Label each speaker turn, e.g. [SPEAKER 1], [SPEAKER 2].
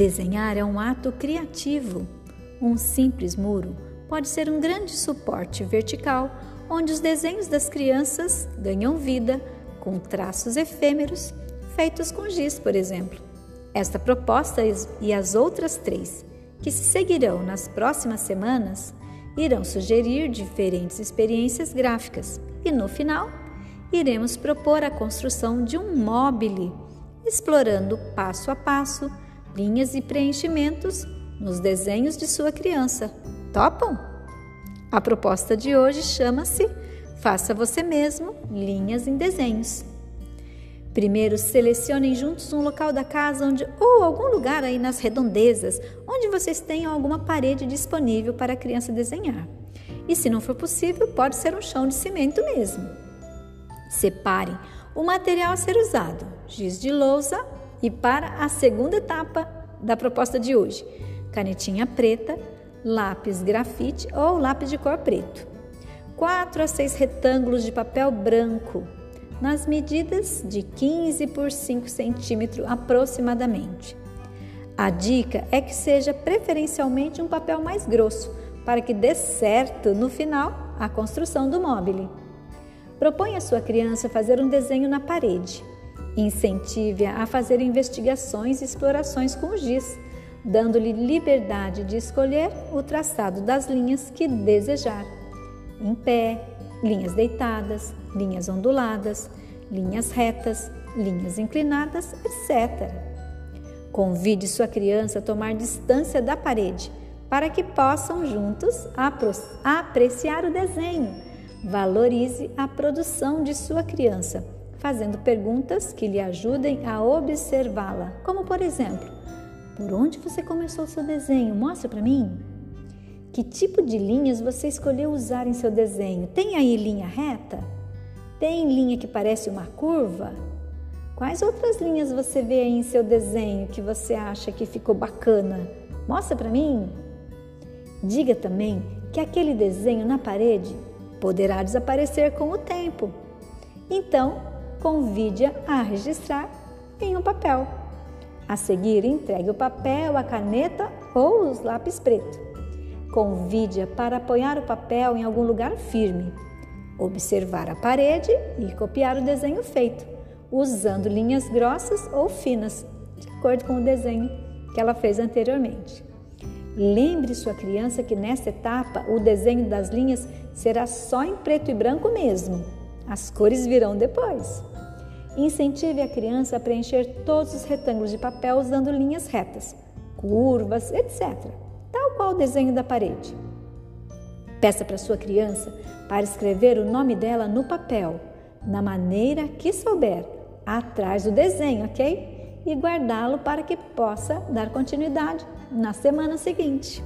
[SPEAKER 1] Desenhar é um ato criativo. Um simples muro pode ser um grande suporte vertical onde os desenhos das crianças ganham vida com traços efêmeros feitos com giz, por exemplo. Esta proposta e as outras três, que se seguirão nas próximas semanas, irão sugerir diferentes experiências gráficas e, no final, iremos propor a construção de um mobile, explorando passo a passo linhas e preenchimentos nos desenhos de sua criança. Topam? A proposta de hoje chama-se Faça você mesmo linhas em desenhos. Primeiro, selecionem juntos um local da casa onde ou algum lugar aí nas redondezas, onde vocês tenham alguma parede disponível para a criança desenhar. E se não for possível, pode ser um chão de cimento mesmo. Separem o material a ser usado, giz de lousa e para a segunda etapa da proposta de hoje, canetinha preta, lápis grafite ou lápis de cor preto. 4 a 6 retângulos de papel branco nas medidas de 15 por 5 centímetros aproximadamente. A dica é que seja preferencialmente um papel mais grosso, para que dê certo no final a construção do móvel. Proponha a sua criança fazer um desenho na parede. Incentive-a a fazer investigações e explorações com giz, dando-lhe liberdade de escolher o traçado das linhas que desejar. Em pé, linhas deitadas, linhas onduladas, linhas retas, linhas inclinadas, etc. Convide sua criança a tomar distância da parede para que possam juntos apreciar o desenho. Valorize a produção de sua criança, fazendo perguntas que lhe ajudem a observá-la, como por exemplo: Por onde você começou seu desenho? Mostra para mim. Que tipo de linhas você escolheu usar em seu desenho? Tem aí linha reta? Tem linha que parece uma curva? Quais outras linhas você vê aí em seu desenho que você acha que ficou bacana? Mostra para mim. Diga também que aquele desenho na parede poderá desaparecer com o tempo. Então, convide-a a registrar em um papel. A seguir, entregue o papel, a caneta ou os lápis preto. Convide-a para apoiar o papel em algum lugar firme, observar a parede e copiar o desenho feito, usando linhas grossas ou finas, de acordo com o desenho que ela fez anteriormente. Lembre sua criança que nesta etapa o desenho das linhas será só em preto e branco mesmo. As cores virão depois. Incentive a criança a preencher todos os retângulos de papel usando linhas retas, curvas, etc tal qual o desenho da parede. Peça para sua criança para escrever o nome dela no papel, na maneira que souber, atrás do desenho, ok? E guardá-lo para que possa dar continuidade na semana seguinte.